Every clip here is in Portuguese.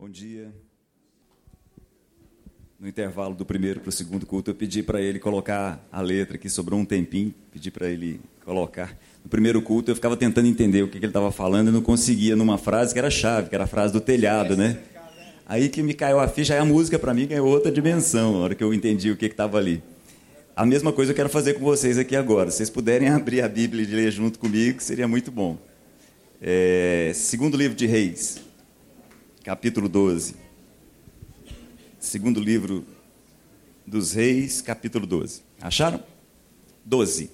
Bom dia. No intervalo do primeiro para o segundo culto, eu pedi para ele colocar a letra aqui, sobrou um tempinho, pedi para ele colocar. No primeiro culto, eu ficava tentando entender o que, que ele estava falando e não conseguia numa frase que era chave, que era a frase do telhado, né? Aí que me caiu a ficha, aí a música para mim ganhou outra dimensão, na hora que eu entendi o que estava ali. A mesma coisa eu quero fazer com vocês aqui agora. Se vocês puderem abrir a Bíblia e ler junto comigo, seria muito bom. É, segundo livro de Reis, capítulo 12. Segundo livro dos Reis, capítulo 12. Acharam? 12.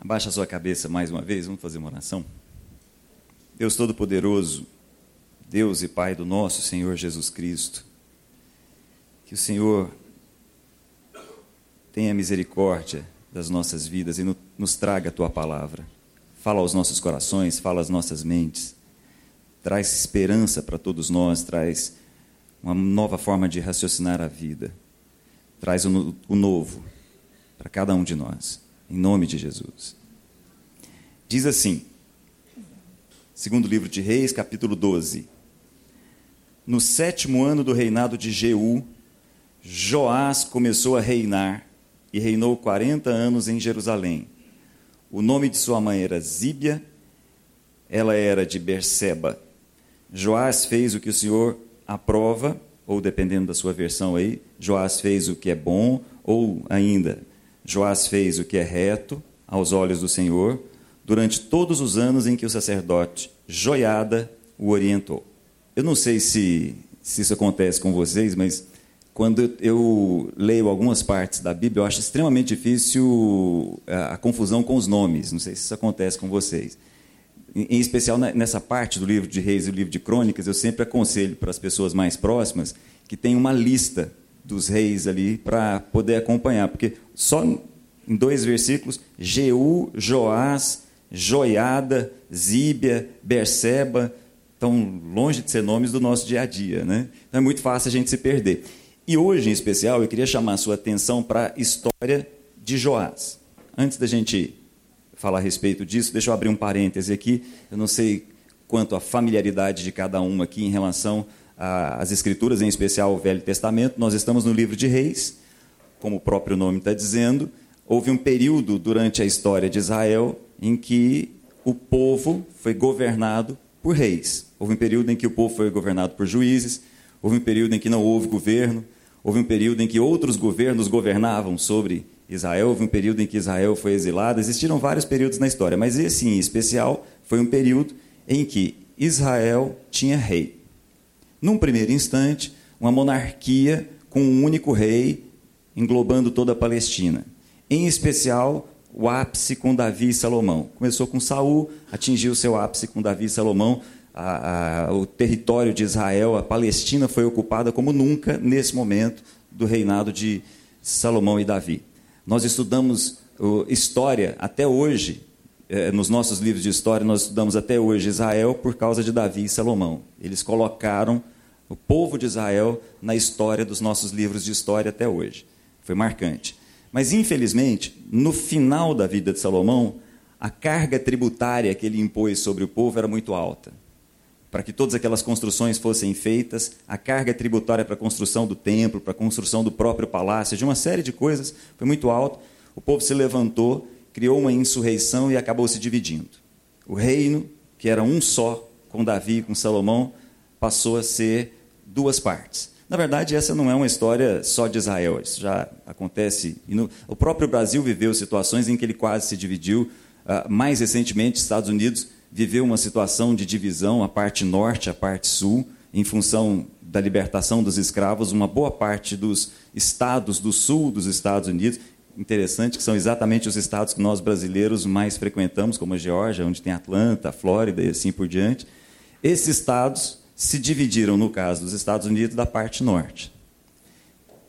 Abaixa a sua cabeça mais uma vez, vamos fazer uma oração. Deus Todo-Poderoso, Deus e Pai do nosso Senhor Jesus Cristo, que o Senhor tenha misericórdia das nossas vidas e nos traga a tua palavra. Fala aos nossos corações, fala às nossas mentes traz esperança para todos nós, traz uma nova forma de raciocinar a vida, traz o, o novo para cada um de nós, em nome de Jesus. Diz assim, segundo livro de Reis, capítulo 12: No sétimo ano do reinado de Jeú, Joás começou a reinar e reinou 40 anos em Jerusalém. O nome de sua mãe era Zíbia, ela era de Berseba. Joás fez o que o Senhor aprova, ou dependendo da sua versão aí, Joás fez o que é bom, ou ainda, Joás fez o que é reto aos olhos do Senhor, durante todos os anos em que o sacerdote Joiada o orientou. Eu não sei se, se isso acontece com vocês, mas quando eu leio algumas partes da Bíblia, eu acho extremamente difícil a, a confusão com os nomes. Não sei se isso acontece com vocês em especial nessa parte do livro de Reis e do livro de Crônicas, eu sempre aconselho para as pessoas mais próximas que tenham uma lista dos reis ali para poder acompanhar, porque só em dois versículos, Jeú, Joás, Joiada, Zíbia, Berseba, estão longe de ser nomes do nosso dia a dia, né? Então é muito fácil a gente se perder. E hoje, em especial, eu queria chamar a sua atenção para a história de Joás. Antes da gente falar a respeito disso. Deixa eu abrir um parêntese aqui. Eu não sei quanto à familiaridade de cada um aqui em relação às Escrituras, em especial o Velho Testamento. Nós estamos no livro de Reis, como o próprio nome está dizendo. Houve um período durante a história de Israel em que o povo foi governado por reis. Houve um período em que o povo foi governado por juízes, houve um período em que não houve governo, houve um período em que outros governos governavam sobre Israel, houve um período em que Israel foi exilado, existiram vários períodos na história, mas esse em especial foi um período em que Israel tinha rei. Num primeiro instante, uma monarquia com um único rei englobando toda a Palestina. Em especial, o ápice com Davi e Salomão. Começou com Saul, atingiu seu ápice com Davi e Salomão. A, a, o território de Israel, a Palestina, foi ocupada como nunca nesse momento do reinado de Salomão e Davi. Nós estudamos história até hoje, é, nos nossos livros de história, nós estudamos até hoje Israel por causa de Davi e Salomão. Eles colocaram o povo de Israel na história dos nossos livros de história até hoje. Foi marcante. Mas, infelizmente, no final da vida de Salomão, a carga tributária que ele impôs sobre o povo era muito alta para que todas aquelas construções fossem feitas, a carga tributária para a construção do templo, para a construção do próprio palácio, de uma série de coisas, foi muito alto. O povo se levantou, criou uma insurreição e acabou se dividindo. O reino, que era um só, com Davi e com Salomão, passou a ser duas partes. Na verdade, essa não é uma história só de Israel, isso já acontece. O próprio Brasil viveu situações em que ele quase se dividiu. Uh, mais recentemente, Estados Unidos viveu uma situação de divisão, a parte norte, a parte sul, em função da libertação dos escravos, uma boa parte dos estados do sul dos Estados Unidos, interessante que são exatamente os estados que nós brasileiros mais frequentamos, como a Geórgia, onde tem Atlanta, Flórida e assim por diante. Esses estados se dividiram, no caso dos Estados Unidos, da parte norte.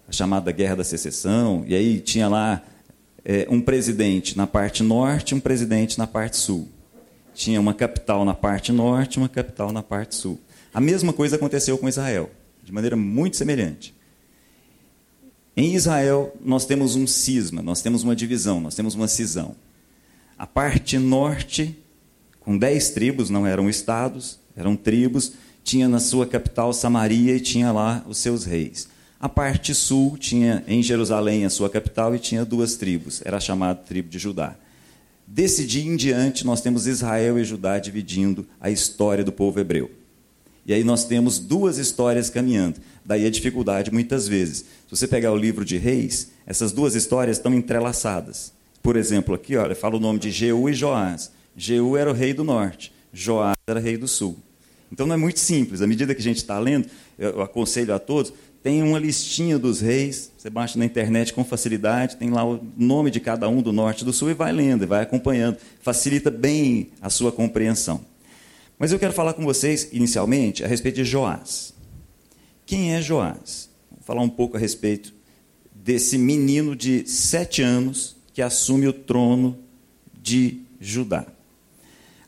A chamada Guerra da Secessão, e aí tinha lá é, um presidente na parte norte e um presidente na parte sul tinha uma capital na parte norte uma capital na parte sul. A mesma coisa aconteceu com Israel, de maneira muito semelhante. Em Israel, nós temos um cisma, nós temos uma divisão, nós temos uma cisão. A parte norte, com dez tribos, não eram estados, eram tribos, tinha na sua capital Samaria e tinha lá os seus reis. A parte sul tinha em Jerusalém a sua capital e tinha duas tribos, era chamada tribo de Judá. Desse dia em diante, nós temos Israel e Judá dividindo a história do povo hebreu. E aí nós temos duas histórias caminhando. Daí a dificuldade muitas vezes. Se você pegar o livro de Reis, essas duas histórias estão entrelaçadas. Por exemplo, aqui, olha, fala o nome de Jeú e Joás. Jeú era o rei do norte, Joás era rei do sul. Então não é muito simples. À medida que a gente está lendo, eu aconselho a todos, tem uma listinha dos reis, você baixa na internet com facilidade, tem lá o nome de cada um do norte e do sul e vai lendo, e vai acompanhando. Facilita bem a sua compreensão. Mas eu quero falar com vocês, inicialmente, a respeito de Joás. Quem é Joás? Vou falar um pouco a respeito desse menino de sete anos que assume o trono de Judá.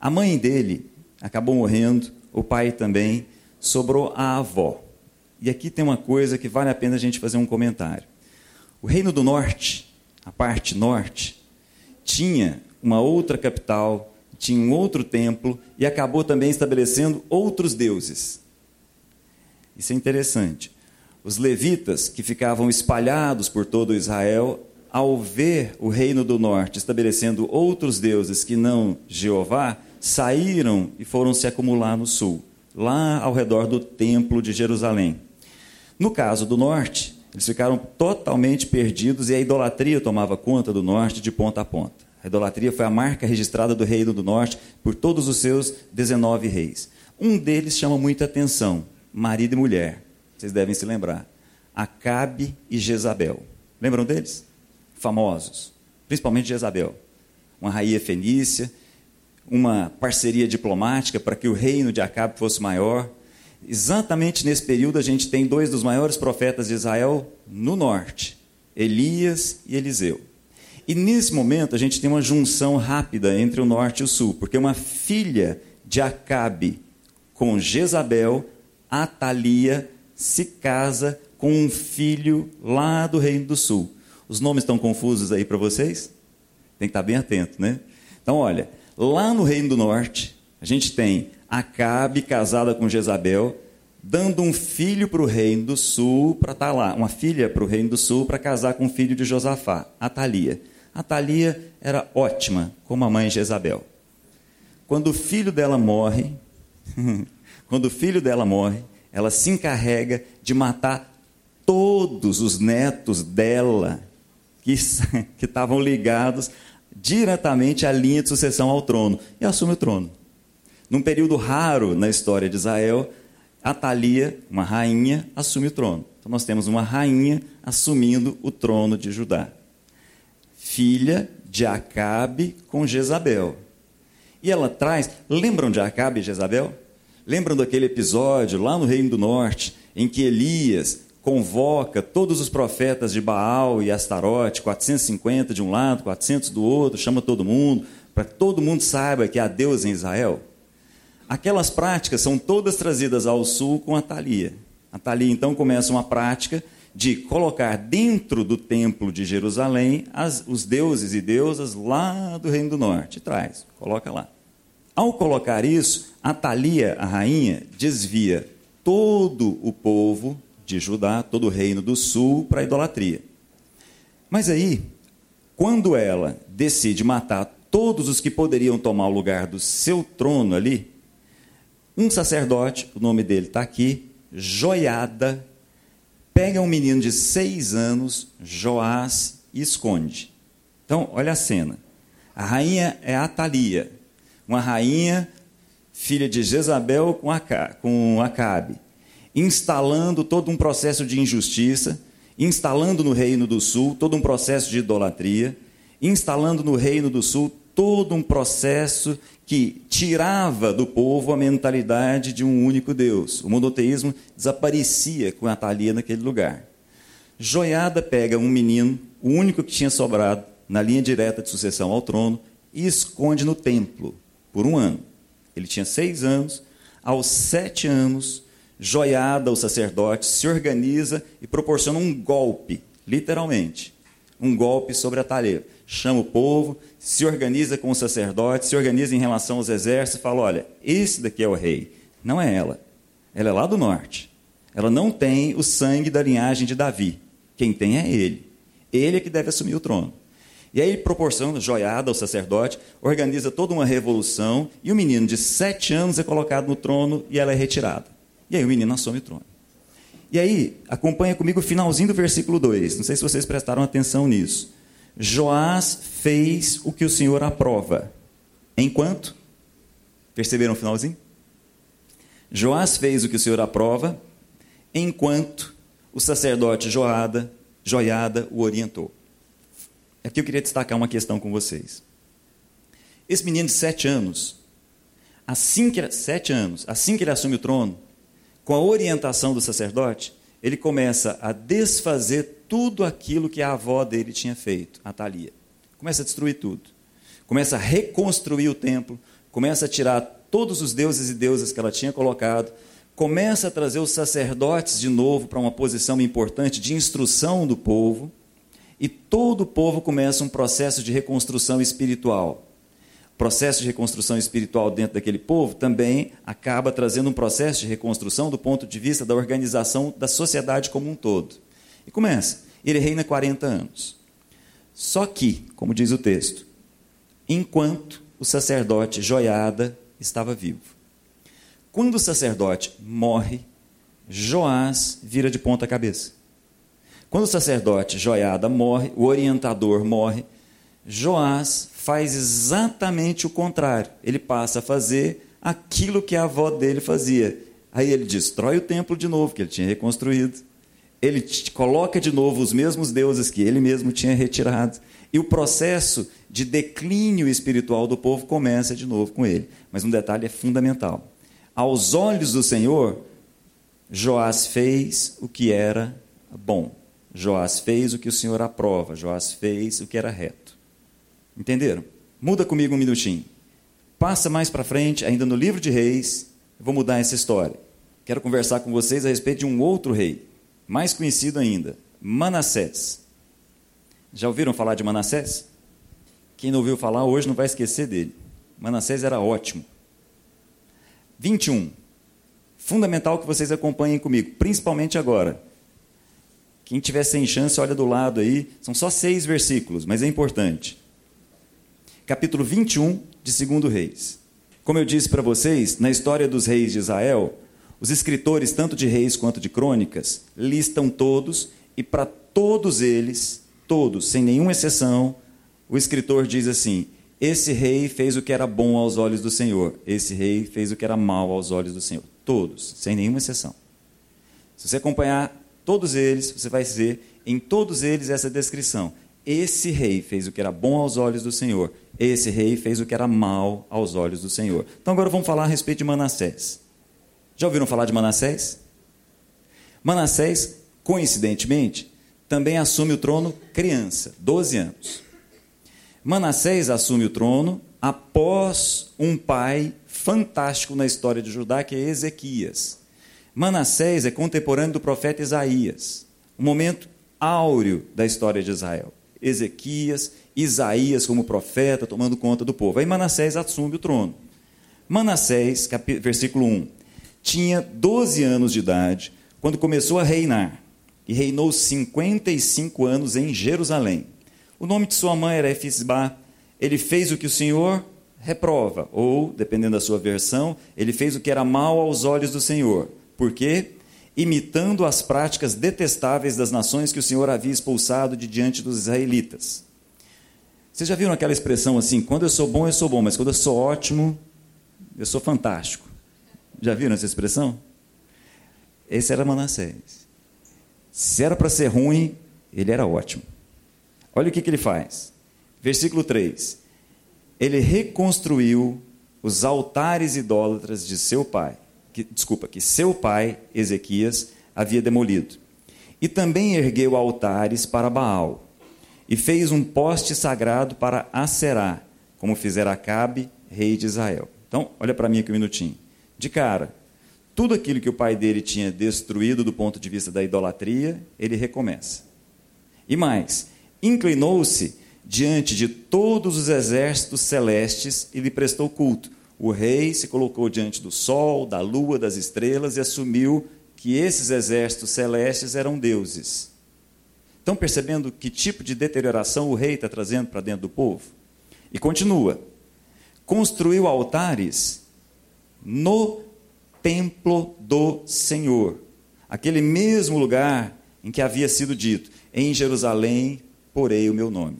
A mãe dele acabou morrendo, o pai também, sobrou a avó. E aqui tem uma coisa que vale a pena a gente fazer um comentário. O Reino do Norte, a parte norte, tinha uma outra capital, tinha um outro templo e acabou também estabelecendo outros deuses. Isso é interessante. Os levitas, que ficavam espalhados por todo Israel, ao ver o reino do norte estabelecendo outros deuses que não Jeová, saíram e foram se acumular no sul, lá ao redor do templo de Jerusalém. No caso do norte, eles ficaram totalmente perdidos e a idolatria tomava conta do norte de ponta a ponta. A idolatria foi a marca registrada do reino do norte por todos os seus 19 reis. Um deles chama muita atenção: marido e mulher. Vocês devem se lembrar. Acabe e Jezabel. Lembram deles? Famosos. Principalmente Jezabel. Uma rainha fenícia, uma parceria diplomática para que o reino de Acabe fosse maior. Exatamente nesse período a gente tem dois dos maiores profetas de Israel no norte, Elias e Eliseu. E nesse momento a gente tem uma junção rápida entre o norte e o sul, porque uma filha de Acabe com Jezabel, Atalia, se casa com um filho lá do reino do sul. Os nomes estão confusos aí para vocês? Tem que estar bem atento, né? Então, olha, lá no reino do norte, a gente tem Acabe casada com Jezabel, dando um filho para o reino do sul para estar tá lá, uma filha para o reino do sul para casar com o filho de Josafá, Atalia. Atalia era ótima como a mãe Jezabel. Quando o filho dela morre, quando o filho dela morre, ela se encarrega de matar todos os netos dela que, que estavam ligados diretamente à linha de sucessão ao trono e assume o trono. Num período raro na história de Israel, Atalia, uma rainha, assume o trono. Então nós temos uma rainha assumindo o trono de Judá filha de Acabe com Jezabel. E ela traz, lembram de Acabe e Jezabel? Lembram daquele episódio lá no Reino do Norte, em que Elias convoca todos os profetas de Baal e Astarote, 450 de um lado, 400 do outro, chama todo mundo, para que todo mundo saiba que há Deus em Israel? Aquelas práticas são todas trazidas ao sul com a Thalia. A Thalia então começa uma prática de colocar dentro do templo de Jerusalém as, os deuses e deusas lá do Reino do Norte. Traz, coloca lá. Ao colocar isso, Atalia, a rainha, desvia todo o povo de Judá, todo o reino do sul, para a idolatria. Mas aí, quando ela decide matar todos os que poderiam tomar o lugar do seu trono ali, um sacerdote, o nome dele está aqui, Joiada, pega um menino de seis anos, Joás, e esconde. Então, olha a cena. A rainha é Atalia, uma rainha filha de Jezabel com, com Acabe, instalando todo um processo de injustiça, instalando no reino do sul todo um processo de idolatria, instalando no reino do sul todo um processo que tirava do povo a mentalidade de um único Deus. O monoteísmo desaparecia com a Thalia naquele lugar. Joiada pega um menino, o único que tinha sobrado na linha direta de sucessão ao trono, e esconde no templo por um ano. Ele tinha seis anos. Aos sete anos, Joiada, o sacerdote, se organiza e proporciona um golpe, literalmente, um golpe sobre a Thalia. Chama o povo, se organiza com o sacerdote, se organiza em relação aos exércitos fala: olha, esse daqui é o rei, não é ela. ela é lá do norte. Ela não tem o sangue da linhagem de Davi. Quem tem é ele. Ele é que deve assumir o trono. E aí ele proporciona joiada ao sacerdote, organiza toda uma revolução, e o menino de sete anos é colocado no trono e ela é retirada. E aí o menino assume o trono. E aí, acompanha comigo o finalzinho do versículo 2. Não sei se vocês prestaram atenção nisso. Joás fez o que o Senhor aprova. Enquanto? Perceberam o finalzinho? Joás fez o que o Senhor aprova, enquanto o sacerdote Joada, Joiada o orientou. Aqui eu queria destacar uma questão com vocês. Esse menino de sete anos, assim que sete anos, assim que ele assume o trono, com a orientação do sacerdote, ele começa a desfazer tudo aquilo que a avó dele tinha feito, a Thalia. Começa a destruir tudo. Começa a reconstruir o templo, começa a tirar todos os deuses e deusas que ela tinha colocado, começa a trazer os sacerdotes de novo para uma posição importante de instrução do povo, e todo o povo começa um processo de reconstrução espiritual. Processo de reconstrução espiritual dentro daquele povo também acaba trazendo um processo de reconstrução do ponto de vista da organização da sociedade como um todo. E começa. Ele reina 40 anos. Só que, como diz o texto, enquanto o sacerdote Joiada estava vivo. Quando o sacerdote morre, Joás vira de ponta cabeça. Quando o sacerdote Joiada morre, o orientador morre, Joás faz exatamente o contrário. Ele passa a fazer aquilo que a avó dele fazia. Aí ele destrói o templo de novo, que ele tinha reconstruído. Ele coloca de novo os mesmos deuses que ele mesmo tinha retirado. E o processo de declínio espiritual do povo começa de novo com ele. Mas um detalhe é fundamental. Aos olhos do Senhor, Joás fez o que era bom. Joás fez o que o Senhor aprova, Joás fez o que era reto. Entenderam? Muda comigo um minutinho. Passa mais para frente, ainda no livro de Reis, vou mudar essa história. Quero conversar com vocês a respeito de um outro rei, mais conhecido ainda, Manassés. Já ouviram falar de Manassés? Quem não ouviu falar hoje não vai esquecer dele. Manassés era ótimo. 21. Fundamental que vocês acompanhem comigo, principalmente agora. Quem tiver sem chance, olha do lado aí. São só seis versículos, mas é importante. Capítulo 21 de 2 Reis. Como eu disse para vocês, na história dos reis de Israel, os escritores, tanto de reis quanto de crônicas, listam todos, e para todos eles, todos, sem nenhuma exceção, o escritor diz assim: Esse rei fez o que era bom aos olhos do Senhor, esse rei fez o que era mal aos olhos do Senhor. Todos, sem nenhuma exceção. Se você acompanhar todos eles, você vai ver em todos eles essa descrição. Esse rei fez o que era bom aos olhos do Senhor. Esse rei fez o que era mal aos olhos do Senhor. Então agora vamos falar a respeito de Manassés. Já ouviram falar de Manassés? Manassés, coincidentemente, também assume o trono criança, 12 anos. Manassés assume o trono após um pai fantástico na história de Judá, que é Ezequias. Manassés é contemporâneo do profeta Isaías, um momento áureo da história de Israel. Ezequias, Isaías como profeta, tomando conta do povo. Aí Manassés assume o trono. Manassés, versículo 1, tinha 12 anos de idade quando começou a reinar, e reinou 55 anos em Jerusalém. O nome de sua mãe era Efisbá. Ele fez o que o Senhor reprova, ou, dependendo da sua versão, ele fez o que era mal aos olhos do Senhor. Por quê? Imitando as práticas detestáveis das nações que o Senhor havia expulsado de diante dos israelitas. Vocês já viram aquela expressão assim: quando eu sou bom, eu sou bom, mas quando eu sou ótimo, eu sou fantástico. Já viram essa expressão? Esse era Manassés. Se era para ser ruim, ele era ótimo. Olha o que, que ele faz. Versículo 3. Ele reconstruiu os altares idólatras de seu pai que, desculpa, que seu pai, Ezequias, havia demolido. E também ergueu altares para Baal, e fez um poste sagrado para Aserá, como fizera Acabe, rei de Israel. Então, olha para mim aqui um minutinho. De cara, tudo aquilo que o pai dele tinha destruído do ponto de vista da idolatria, ele recomeça. E mais, inclinou-se diante de todos os exércitos celestes e lhe prestou culto. o rei se colocou diante do sol, da lua, das estrelas e assumiu que esses exércitos celestes eram deuses. Estão percebendo que tipo de deterioração o rei está trazendo para dentro do povo? E continua: construiu altares no templo do Senhor, aquele mesmo lugar em que havia sido dito: em Jerusalém porei o meu nome.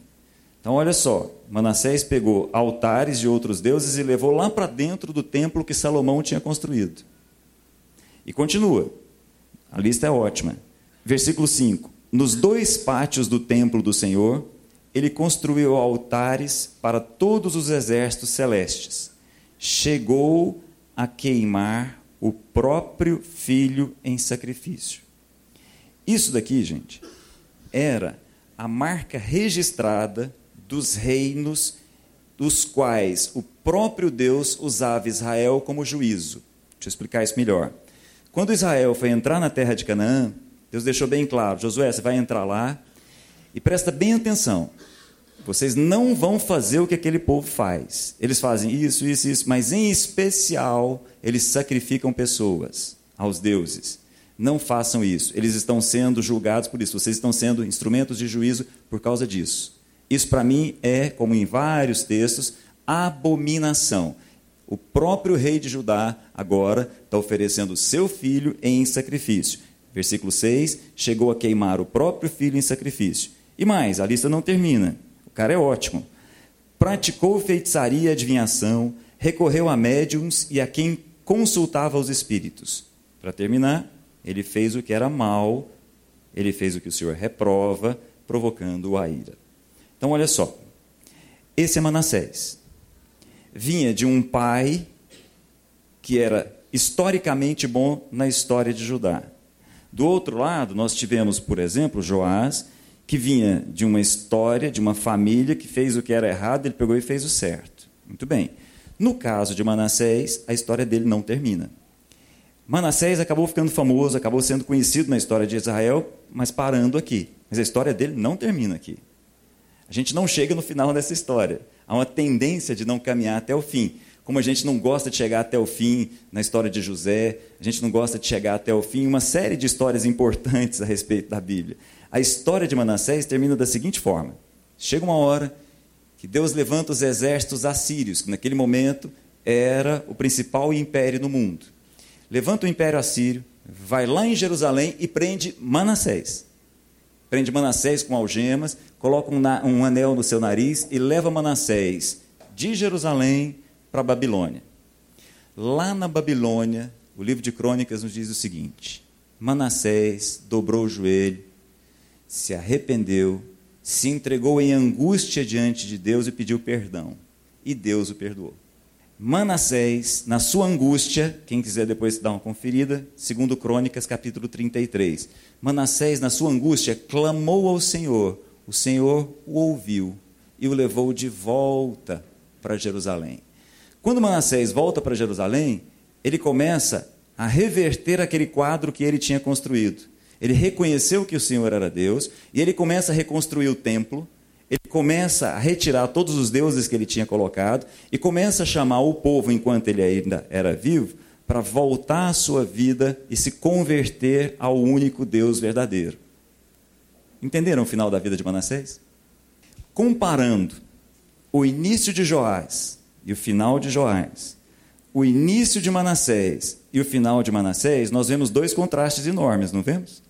Então, olha só, Manassés pegou altares de outros deuses e levou lá para dentro do templo que Salomão tinha construído. E continua, a lista é ótima. Versículo 5: Nos dois pátios do templo do Senhor, ele construiu altares para todos os exércitos celestes. Chegou a queimar o próprio filho em sacrifício. Isso daqui, gente, era a marca registrada dos reinos dos quais o próprio Deus usava Israel como juízo. Deixa eu explicar isso melhor. Quando Israel foi entrar na terra de Canaã, Deus deixou bem claro: Josué, você vai entrar lá e presta bem atenção. Vocês não vão fazer o que aquele povo faz. Eles fazem isso, isso, isso, mas em especial eles sacrificam pessoas aos deuses. Não façam isso. Eles estão sendo julgados por isso. Vocês estão sendo instrumentos de juízo por causa disso. Isso para mim é, como em vários textos, abominação. O próprio rei de Judá agora está oferecendo seu filho em sacrifício. Versículo 6: chegou a queimar o próprio filho em sacrifício. E mais, a lista não termina. Cara é ótimo. Praticou feitiçaria e adivinhação, recorreu a médiums e a quem consultava os espíritos. Para terminar, ele fez o que era mal, ele fez o que o Senhor reprova, provocando a ira. Então, olha só. Esse é Manassés. Vinha de um pai que era historicamente bom na história de Judá. Do outro lado, nós tivemos, por exemplo, Joás, que vinha de uma história, de uma família que fez o que era errado, ele pegou e fez o certo. Muito bem. No caso de Manassés, a história dele não termina. Manassés acabou ficando famoso, acabou sendo conhecido na história de Israel, mas parando aqui. Mas a história dele não termina aqui. A gente não chega no final dessa história. Há uma tendência de não caminhar até o fim. Como a gente não gosta de chegar até o fim na história de José, a gente não gosta de chegar até o fim, uma série de histórias importantes a respeito da Bíblia. A história de Manassés termina da seguinte forma: chega uma hora que Deus levanta os exércitos assírios, que naquele momento era o principal império no mundo. Levanta o império assírio, vai lá em Jerusalém e prende Manassés. Prende Manassés com algemas, coloca um, um anel no seu nariz e leva Manassés de Jerusalém para a Babilônia. Lá na Babilônia, o livro de Crônicas nos diz o seguinte: Manassés dobrou o joelho, se arrependeu, se entregou em angústia diante de Deus e pediu perdão. E Deus o perdoou. Manassés, na sua angústia, quem quiser depois dar uma conferida, segundo Crônicas, capítulo 33. Manassés, na sua angústia, clamou ao Senhor o Senhor o ouviu e o levou de volta para Jerusalém. Quando Manassés volta para Jerusalém, ele começa a reverter aquele quadro que ele tinha construído. Ele reconheceu que o Senhor era Deus e ele começa a reconstruir o templo. Ele começa a retirar todos os deuses que ele tinha colocado e começa a chamar o povo, enquanto ele ainda era vivo, para voltar à sua vida e se converter ao único Deus verdadeiro. Entenderam o final da vida de Manassés? Comparando o início de Joás e o final de Joás, o início de Manassés e o final de Manassés, nós vemos dois contrastes enormes, não vemos?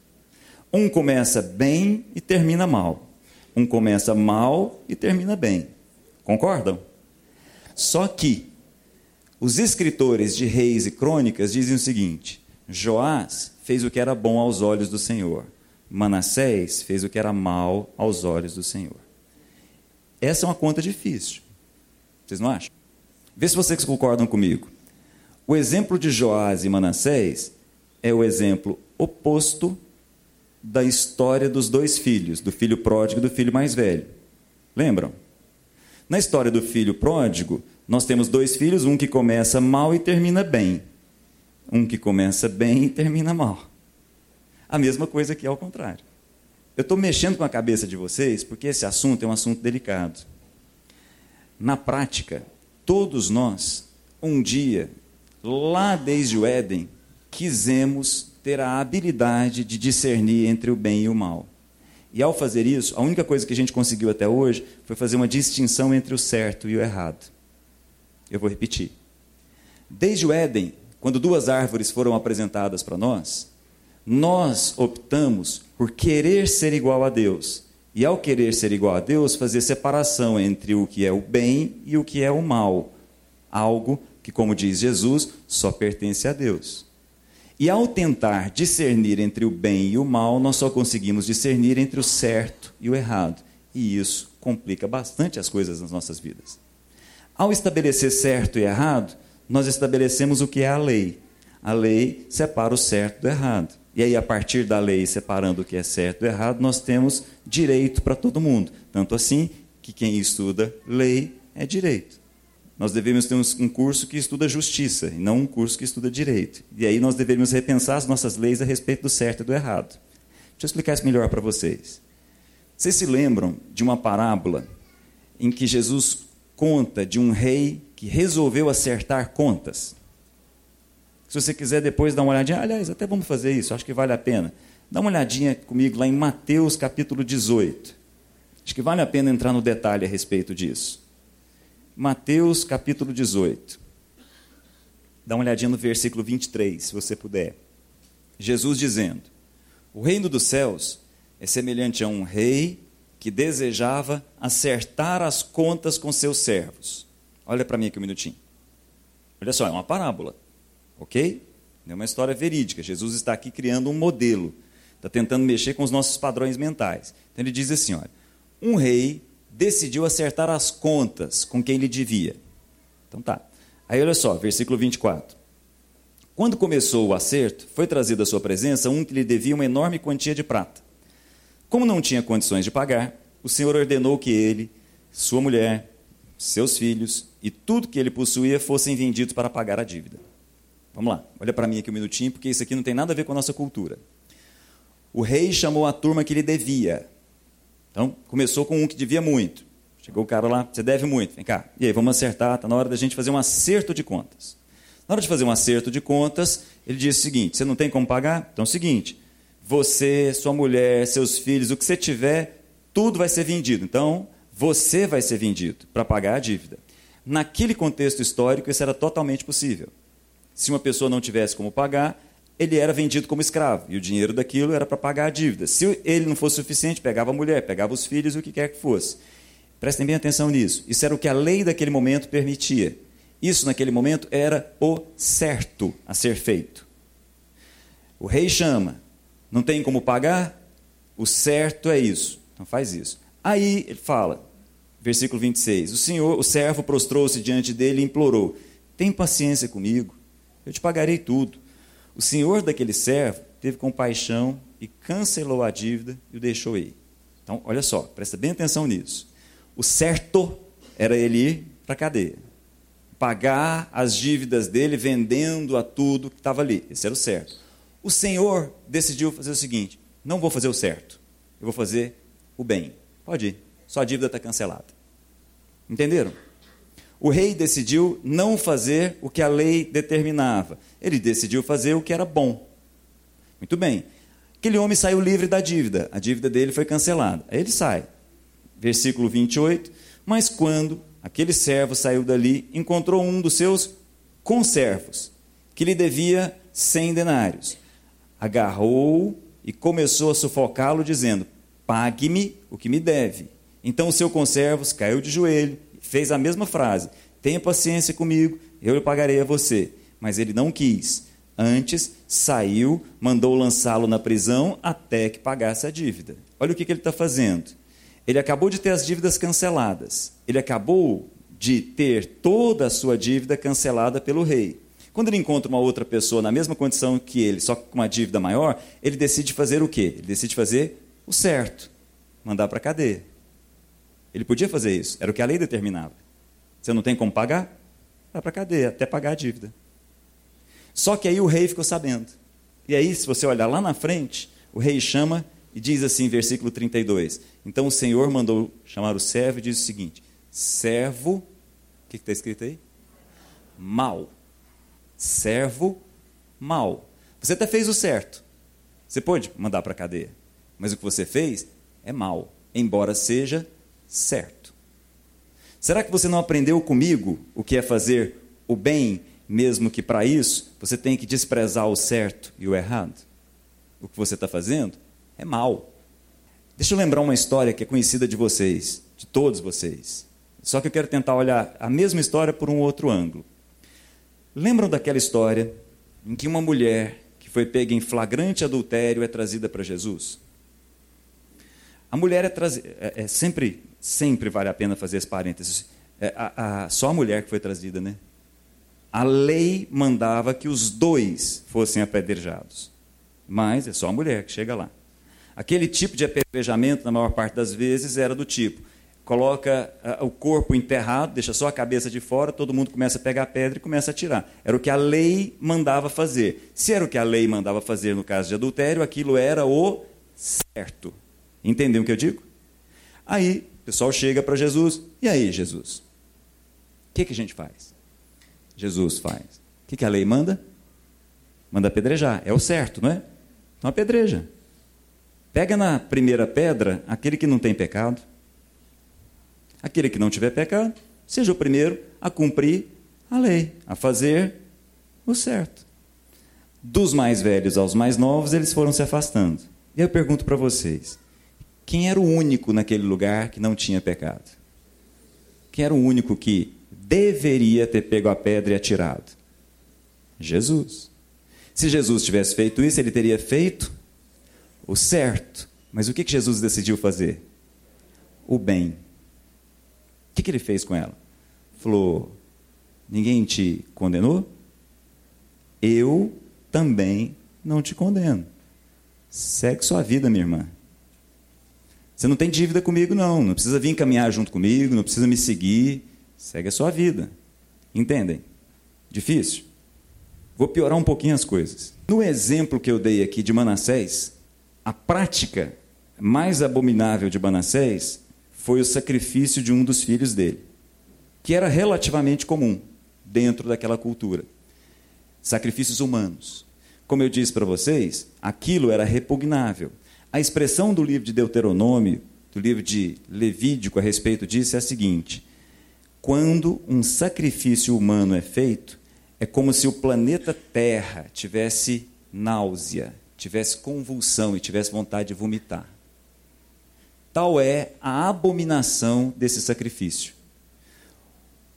Um começa bem e termina mal. Um começa mal e termina bem. Concordam? Só que os escritores de Reis e Crônicas dizem o seguinte: Joás fez o que era bom aos olhos do Senhor. Manassés fez o que era mal aos olhos do Senhor. Essa é uma conta difícil. Vocês não acham? Vê se vocês concordam comigo. O exemplo de Joás e Manassés é o exemplo oposto da história dos dois filhos, do filho pródigo e do filho mais velho. Lembram? Na história do filho pródigo, nós temos dois filhos, um que começa mal e termina bem. Um que começa bem e termina mal. A mesma coisa aqui ao contrário. Eu estou mexendo com a cabeça de vocês porque esse assunto é um assunto delicado. Na prática, todos nós, um dia, lá desde o Éden, quisemos ter a habilidade de discernir entre o bem e o mal. E ao fazer isso, a única coisa que a gente conseguiu até hoje foi fazer uma distinção entre o certo e o errado. Eu vou repetir. Desde o Éden, quando duas árvores foram apresentadas para nós, nós optamos por querer ser igual a Deus. E ao querer ser igual a Deus, fazer separação entre o que é o bem e o que é o mal. Algo que, como diz Jesus, só pertence a Deus. E ao tentar discernir entre o bem e o mal, nós só conseguimos discernir entre o certo e o errado. E isso complica bastante as coisas nas nossas vidas. Ao estabelecer certo e errado, nós estabelecemos o que é a lei. A lei separa o certo do errado. E aí, a partir da lei separando o que é certo do errado, nós temos direito para todo mundo. Tanto assim que quem estuda lei é direito. Nós devemos ter um curso que estuda justiça e não um curso que estuda direito. E aí nós devemos repensar as nossas leis a respeito do certo e do errado. Deixa eu explicar isso melhor para vocês. Vocês se lembram de uma parábola em que Jesus conta de um rei que resolveu acertar contas? Se você quiser depois dar uma olhadinha, aliás, até vamos fazer isso, acho que vale a pena. Dá uma olhadinha comigo lá em Mateus capítulo 18. Acho que vale a pena entrar no detalhe a respeito disso. Mateus capítulo 18. Dá uma olhadinha no versículo 23, se você puder. Jesus dizendo: O reino dos céus é semelhante a um rei que desejava acertar as contas com seus servos. Olha para mim aqui um minutinho. Olha só, é uma parábola, ok? É uma história verídica. Jesus está aqui criando um modelo, está tentando mexer com os nossos padrões mentais. Então ele diz assim: olha, um rei decidiu acertar as contas com quem lhe devia. Então tá. Aí olha só, versículo 24. Quando começou o acerto, foi trazido à sua presença um que lhe devia uma enorme quantia de prata. Como não tinha condições de pagar, o Senhor ordenou que ele, sua mulher, seus filhos e tudo que ele possuía fossem vendidos para pagar a dívida. Vamos lá, olha para mim aqui um minutinho, porque isso aqui não tem nada a ver com a nossa cultura. O rei chamou a turma que lhe devia, então, começou com um que devia muito. Chegou o cara lá, você deve muito, vem cá. E aí, vamos acertar, está na hora da gente fazer um acerto de contas. Na hora de fazer um acerto de contas, ele disse o seguinte: você não tem como pagar? Então é o seguinte: você, sua mulher, seus filhos, o que você tiver, tudo vai ser vendido. Então, você vai ser vendido para pagar a dívida. Naquele contexto histórico, isso era totalmente possível. Se uma pessoa não tivesse como pagar, ele era vendido como escravo, e o dinheiro daquilo era para pagar a dívida. Se ele não fosse suficiente, pegava a mulher, pegava os filhos, o que quer que fosse. Prestem bem atenção nisso. Isso era o que a lei daquele momento permitia. Isso, naquele momento, era o certo a ser feito. O rei chama, não tem como pagar? O certo é isso. Então faz isso. Aí ele fala, versículo 26, o senhor, o servo prostrou-se diante dele e implorou: Tem paciência comigo, eu te pagarei tudo. O senhor daquele servo teve compaixão e cancelou a dívida e o deixou ir. Então, olha só, presta bem atenção nisso. O certo era ele ir para a cadeia. Pagar as dívidas dele vendendo a tudo que estava ali. Esse era o certo. O Senhor decidiu fazer o seguinte: não vou fazer o certo, eu vou fazer o bem. Pode ir, sua dívida está cancelada. Entenderam? O rei decidiu não fazer o que a lei determinava. Ele decidiu fazer o que era bom. Muito bem. Aquele homem saiu livre da dívida. A dívida dele foi cancelada. Aí ele sai. Versículo 28. Mas quando aquele servo saiu dali, encontrou um dos seus conservos, que lhe devia cem denários. Agarrou e começou a sufocá-lo, dizendo: Pague-me o que me deve. Então o seu conservo caiu de joelho fez a mesma frase: Tenha paciência comigo, eu lhe pagarei a você. Mas ele não quis. Antes, saiu, mandou lançá-lo na prisão até que pagasse a dívida. Olha o que, que ele está fazendo. Ele acabou de ter as dívidas canceladas. Ele acabou de ter toda a sua dívida cancelada pelo rei. Quando ele encontra uma outra pessoa na mesma condição que ele, só com uma dívida maior, ele decide fazer o quê? Ele decide fazer o certo, mandar para a cadeia. Ele podia fazer isso, era o que a lei determinava. Você não tem como pagar? Vai para a cadeia, até pagar a dívida. Só que aí o rei ficou sabendo. E aí, se você olhar lá na frente, o rei chama e diz assim, versículo 32. Então o Senhor mandou chamar o servo e diz o seguinte: Servo, o que está escrito aí? mal. Servo mal. Você até fez o certo. Você pode mandar para a cadeia. Mas o que você fez é mal, embora seja certo. Será que você não aprendeu comigo o que é fazer o bem, mesmo que para isso você tem que desprezar o certo e o errado? O que você está fazendo é mal. Deixa eu lembrar uma história que é conhecida de vocês, de todos vocês. Só que eu quero tentar olhar a mesma história por um outro ângulo. Lembram daquela história em que uma mulher que foi pega em flagrante adultério é trazida para Jesus? A mulher é. É, é, sempre, sempre vale a pena fazer esse parênteses. É, a, a, só a mulher que foi trazida, né? A lei mandava que os dois fossem apedrejados. Mas é só a mulher que chega lá. Aquele tipo de apedrejamento, na maior parte das vezes, era do tipo: coloca o corpo enterrado, deixa só a cabeça de fora, todo mundo começa a pegar a pedra e começa a tirar. Era o que a lei mandava fazer. Se era o que a lei mandava fazer no caso de adultério, aquilo era o certo. Entendeu o que eu digo? Aí o pessoal chega para Jesus, e aí, Jesus? O que, que a gente faz? Jesus faz. O que, que a lei manda? Manda apedrejar. É o certo, não é? Então apedreja. Pega na primeira pedra aquele que não tem pecado. Aquele que não tiver pecado, seja o primeiro a cumprir a lei, a fazer o certo. Dos mais velhos aos mais novos, eles foram se afastando. E eu pergunto para vocês: quem era o único naquele lugar que não tinha pecado? Quem era o único que deveria ter pego a pedra e atirado? Jesus. Se Jesus tivesse feito isso, ele teria feito o certo. Mas o que Jesus decidiu fazer? O bem. O que ele fez com ela? Falou: Ninguém te condenou? Eu também não te condeno. Segue sua vida, minha irmã. Você não tem dívida comigo, não. Não precisa vir caminhar junto comigo, não precisa me seguir. Segue a sua vida. Entendem? Difícil? Vou piorar um pouquinho as coisas. No exemplo que eu dei aqui de Manassés, a prática mais abominável de Manassés foi o sacrifício de um dos filhos dele, que era relativamente comum dentro daquela cultura. Sacrifícios humanos. Como eu disse para vocês, aquilo era repugnável. A expressão do livro de Deuteronômio, do livro de Levítico a respeito disso é a seguinte: quando um sacrifício humano é feito, é como se o planeta Terra tivesse náusea, tivesse convulsão e tivesse vontade de vomitar. Tal é a abominação desse sacrifício.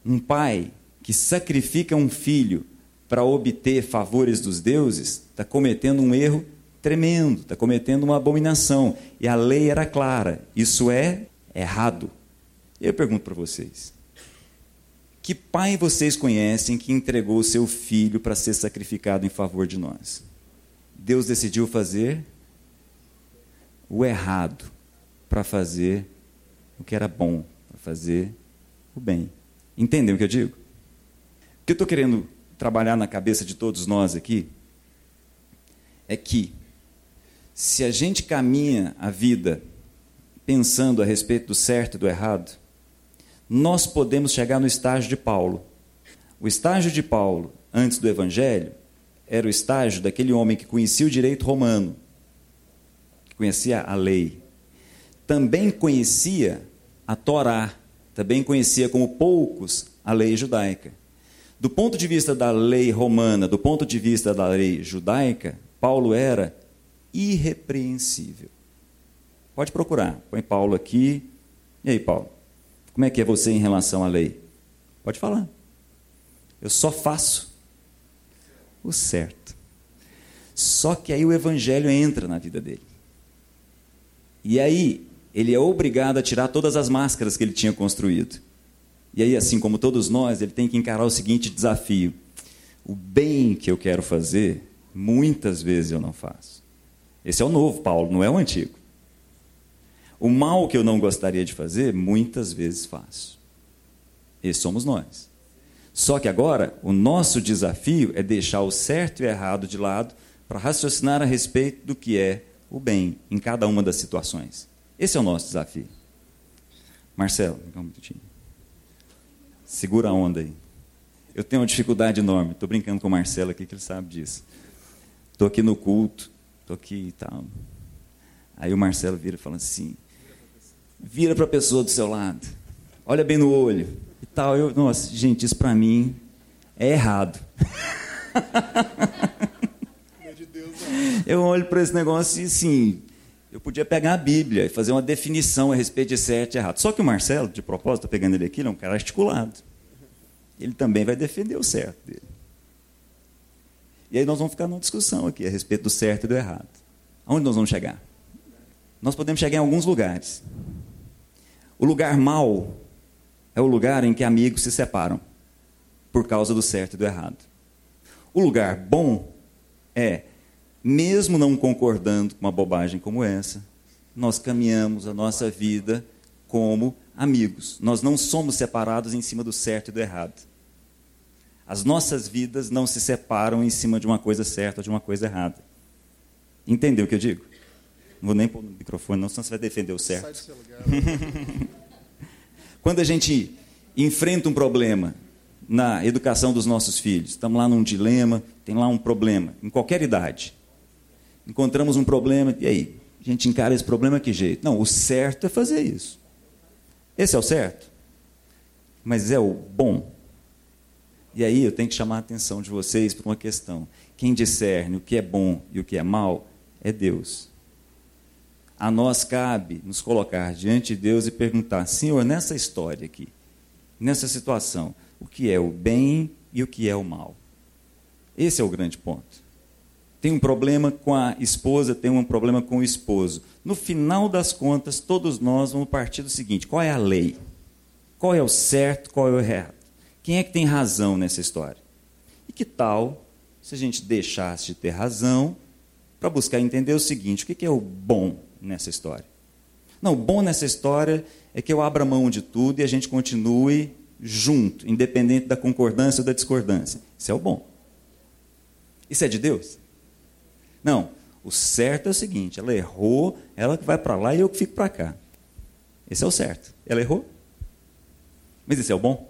Um pai que sacrifica um filho para obter favores dos deuses está cometendo um erro tremendo, está cometendo uma abominação. E a lei era clara: isso é errado. E eu pergunto para vocês: que pai vocês conhecem que entregou o seu filho para ser sacrificado em favor de nós? Deus decidiu fazer o errado para fazer o que era bom, para fazer o bem. Entendem o que eu digo? O que eu estou querendo trabalhar na cabeça de todos nós aqui é que, se a gente caminha a vida pensando a respeito do certo e do errado, nós podemos chegar no estágio de Paulo. O estágio de Paulo, antes do Evangelho, era o estágio daquele homem que conhecia o direito romano, que conhecia a lei. Também conhecia a Torá, também conhecia como poucos a lei judaica. Do ponto de vista da lei romana, do ponto de vista da lei judaica, Paulo era irrepreensível. Pode procurar, põe Paulo aqui. E aí, Paulo? Como é que é você em relação à lei? Pode falar. Eu só faço o certo. Só que aí o evangelho entra na vida dele. E aí ele é obrigado a tirar todas as máscaras que ele tinha construído. E aí, assim como todos nós, ele tem que encarar o seguinte desafio: o bem que eu quero fazer, muitas vezes eu não faço. Esse é o novo Paulo, não é o antigo. O mal que eu não gostaria de fazer, muitas vezes faço. Esse somos nós. Só que agora, o nosso desafio é deixar o certo e o errado de lado para raciocinar a respeito do que é o bem em cada uma das situações. Esse é o nosso desafio. Marcelo, um minutinho. Segura a onda aí. Eu tenho uma dificuldade enorme. Estou brincando com o Marcelo aqui, que ele sabe disso. Estou aqui no culto, estou aqui e tal. Aí o Marcelo vira e fala assim: vira para a pessoa do seu lado, olha bem no olho e tal. Eu, nossa, gente, isso para mim é errado. Eu olho para esse negócio e assim, eu podia pegar a Bíblia e fazer uma definição a respeito de certo e errado. Só que o Marcelo, de propósito, pegando ele aqui, ele é um cara articulado. Ele também vai defender o certo dele. E aí nós vamos ficar numa discussão aqui a respeito do certo e do errado. Aonde nós vamos chegar? Nós podemos chegar em alguns lugares. O lugar mau é o lugar em que amigos se separam por causa do certo e do errado. O lugar bom é, mesmo não concordando com uma bobagem como essa, nós caminhamos a nossa vida como amigos. Nós não somos separados em cima do certo e do errado. As nossas vidas não se separam em cima de uma coisa certa ou de uma coisa errada. Entendeu o que eu digo? Não vou nem pôr no microfone, não, senão você vai defender o certo. Sai do seu lugar. Quando a gente enfrenta um problema na educação dos nossos filhos, estamos lá num dilema, tem lá um problema, em qualquer idade. Encontramos um problema, e aí? A gente encara esse problema que jeito? Não, o certo é fazer isso. Esse é o certo. Mas é o bom. E aí eu tenho que chamar a atenção de vocês para uma questão. Quem discerne o que é bom e o que é mal é Deus a nós cabe nos colocar diante de Deus e perguntar: Senhor, nessa história aqui, nessa situação, o que é o bem e o que é o mal? Esse é o grande ponto. Tem um problema com a esposa, tem um problema com o esposo. No final das contas, todos nós vamos partir do seguinte: qual é a lei? Qual é o certo, qual é o errado? Quem é que tem razão nessa história? E que tal se a gente deixasse de ter razão para buscar entender o seguinte: o que é o bom nessa história. Não, o bom nessa história é que eu abra mão de tudo e a gente continue junto, independente da concordância ou da discordância. Isso é o bom. Isso é de Deus? Não. O certo é o seguinte: ela errou, ela que vai para lá e eu que fico para cá. Esse é o certo. Ela errou. Mas esse é o bom.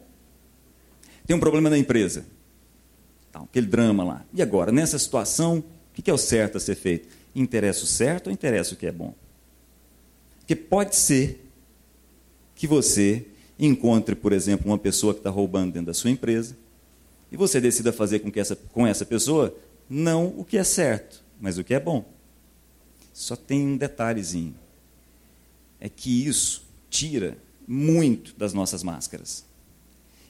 Tem um problema na empresa. Tá, aquele drama lá. E agora, nessa situação, o que é o certo a ser feito? interessa o certo ou interessa o que é bom? Porque pode ser que você encontre, por exemplo, uma pessoa que está roubando dentro da sua empresa e você decida fazer com, que essa, com essa pessoa não o que é certo, mas o que é bom. Só tem um detalhezinho. É que isso tira muito das nossas máscaras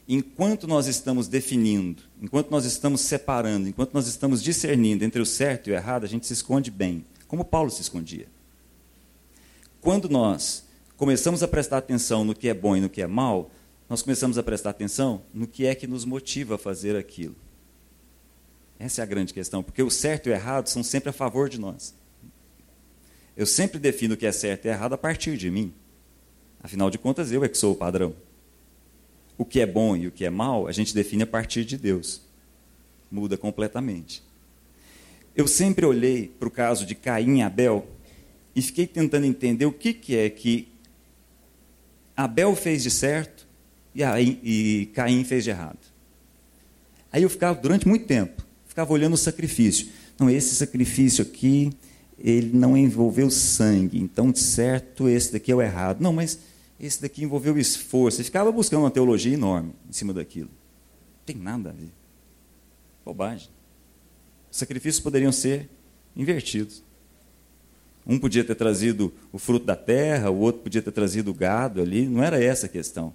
enquanto nós estamos definindo, enquanto nós estamos separando, enquanto nós estamos discernindo entre o certo e o errado, a gente se esconde bem, como Paulo se escondia. Quando nós começamos a prestar atenção no que é bom e no que é mal, nós começamos a prestar atenção no que é que nos motiva a fazer aquilo. Essa é a grande questão, porque o certo e o errado são sempre a favor de nós. Eu sempre defino o que é certo e errado a partir de mim. Afinal de contas, eu é que sou o padrão o que é bom e o que é mal, a gente define a partir de Deus. Muda completamente. Eu sempre olhei para o caso de Caim e Abel e fiquei tentando entender o que, que é que Abel fez de certo e, e Caim fez de errado. Aí eu ficava, durante muito tempo, ficava olhando o sacrifício. Não, esse sacrifício aqui, ele não envolveu sangue, então, de certo, esse daqui é o errado. Não, mas esse daqui envolveu esforço. Ele ficava buscando uma teologia enorme em cima daquilo. Não tem nada a ver. Bobagem. Os sacrifícios poderiam ser invertidos. Um podia ter trazido o fruto da terra, o outro podia ter trazido o gado ali. Não era essa a questão.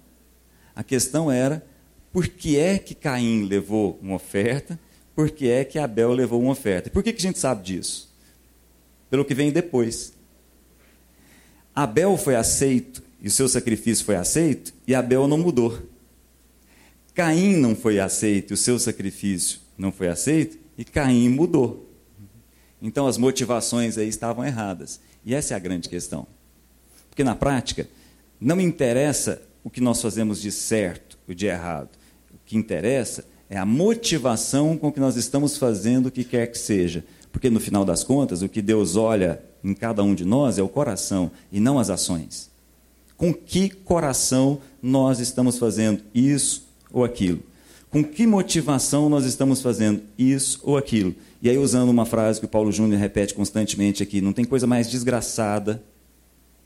A questão era por que é que Caim levou uma oferta, por que é que Abel levou uma oferta. E por que, que a gente sabe disso? Pelo que vem depois. Abel foi aceito e o seu sacrifício foi aceito, e Abel não mudou. Caim não foi aceito, e o seu sacrifício não foi aceito, e Caim mudou. Então as motivações aí estavam erradas. E essa é a grande questão. Porque na prática, não interessa o que nós fazemos de certo ou de errado. O que interessa é a motivação com que nós estamos fazendo o que quer que seja. Porque no final das contas, o que Deus olha em cada um de nós é o coração e não as ações. Com que coração nós estamos fazendo isso ou aquilo? Com que motivação nós estamos fazendo isso ou aquilo? E aí, usando uma frase que o Paulo Júnior repete constantemente aqui: não tem coisa mais desgraçada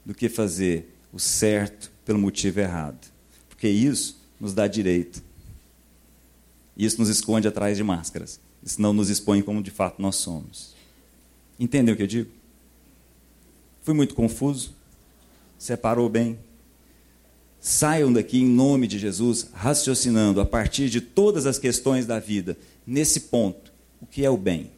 do que fazer o certo pelo motivo errado. Porque isso nos dá direito. Isso nos esconde atrás de máscaras. Isso não nos expõe como de fato nós somos. Entendeu o que eu digo? Fui muito confuso? Separou bem? Saiam daqui em nome de Jesus, raciocinando a partir de todas as questões da vida, nesse ponto: o que é o bem?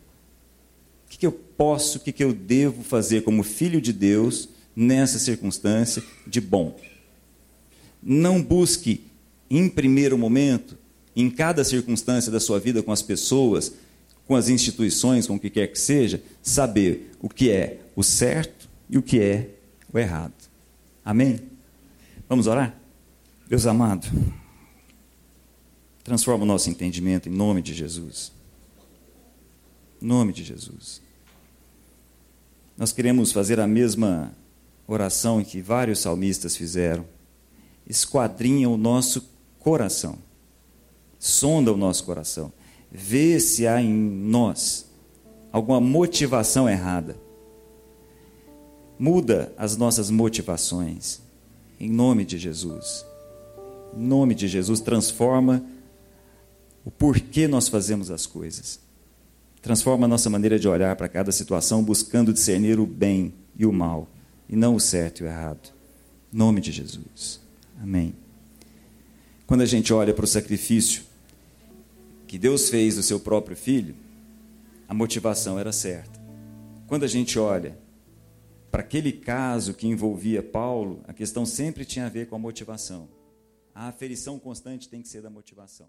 O que eu posso, o que eu devo fazer como filho de Deus nessa circunstância de bom? Não busque, em primeiro momento, em cada circunstância da sua vida com as pessoas, com as instituições, com o que quer que seja, saber o que é o certo e o que é o errado. Amém? Vamos orar? Deus amado, transforma o nosso entendimento em nome de Jesus. Em nome de Jesus. Nós queremos fazer a mesma oração que vários salmistas fizeram. Esquadrinha o nosso coração. Sonda o nosso coração. Vê se há em nós alguma motivação errada. Muda as nossas motivações em nome de Jesus. Em nome de Jesus, transforma o porquê nós fazemos as coisas. Transforma a nossa maneira de olhar para cada situação, buscando discernir o bem e o mal, e não o certo e o errado. Em nome de Jesus. Amém. Quando a gente olha para o sacrifício que Deus fez do seu próprio filho, a motivação era certa. Quando a gente olha para aquele caso que envolvia Paulo, a questão sempre tinha a ver com a motivação. A aferição constante tem que ser da motivação.